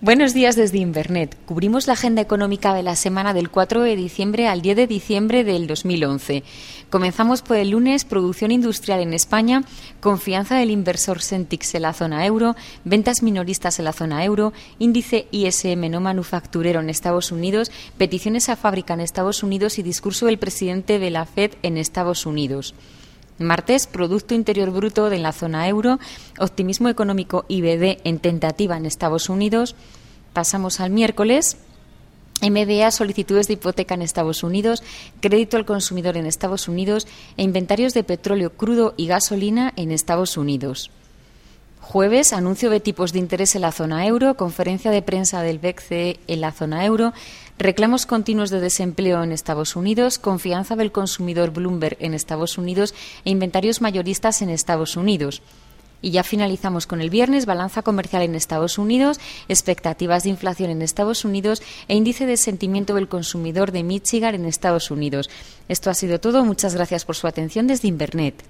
Buenos días desde Invernet. Cubrimos la agenda económica de la semana del 4 de diciembre al 10 de diciembre del 2011. Comenzamos por el lunes, producción industrial en España, confianza del inversor Centix en la zona euro, ventas minoristas en la zona euro, índice ISM no manufacturero en Estados Unidos, peticiones a fábrica en Estados Unidos y discurso del presidente de la Fed en Estados Unidos. Martes, Producto Interior Bruto de la zona euro, optimismo económico IBD en tentativa en Estados Unidos. Pasamos al miércoles. MBA, solicitudes de hipoteca en Estados Unidos, crédito al consumidor en Estados Unidos e inventarios de petróleo crudo y gasolina en Estados Unidos. Jueves, anuncio de tipos de interés en la zona euro, conferencia de prensa del BCE en la zona euro, reclamos continuos de desempleo en Estados Unidos, confianza del consumidor Bloomberg en Estados Unidos e inventarios mayoristas en Estados Unidos. Y ya finalizamos con el viernes, balanza comercial en Estados Unidos, expectativas de inflación en Estados Unidos e índice de sentimiento del consumidor de Michigan en Estados Unidos. Esto ha sido todo. Muchas gracias por su atención desde Invernet.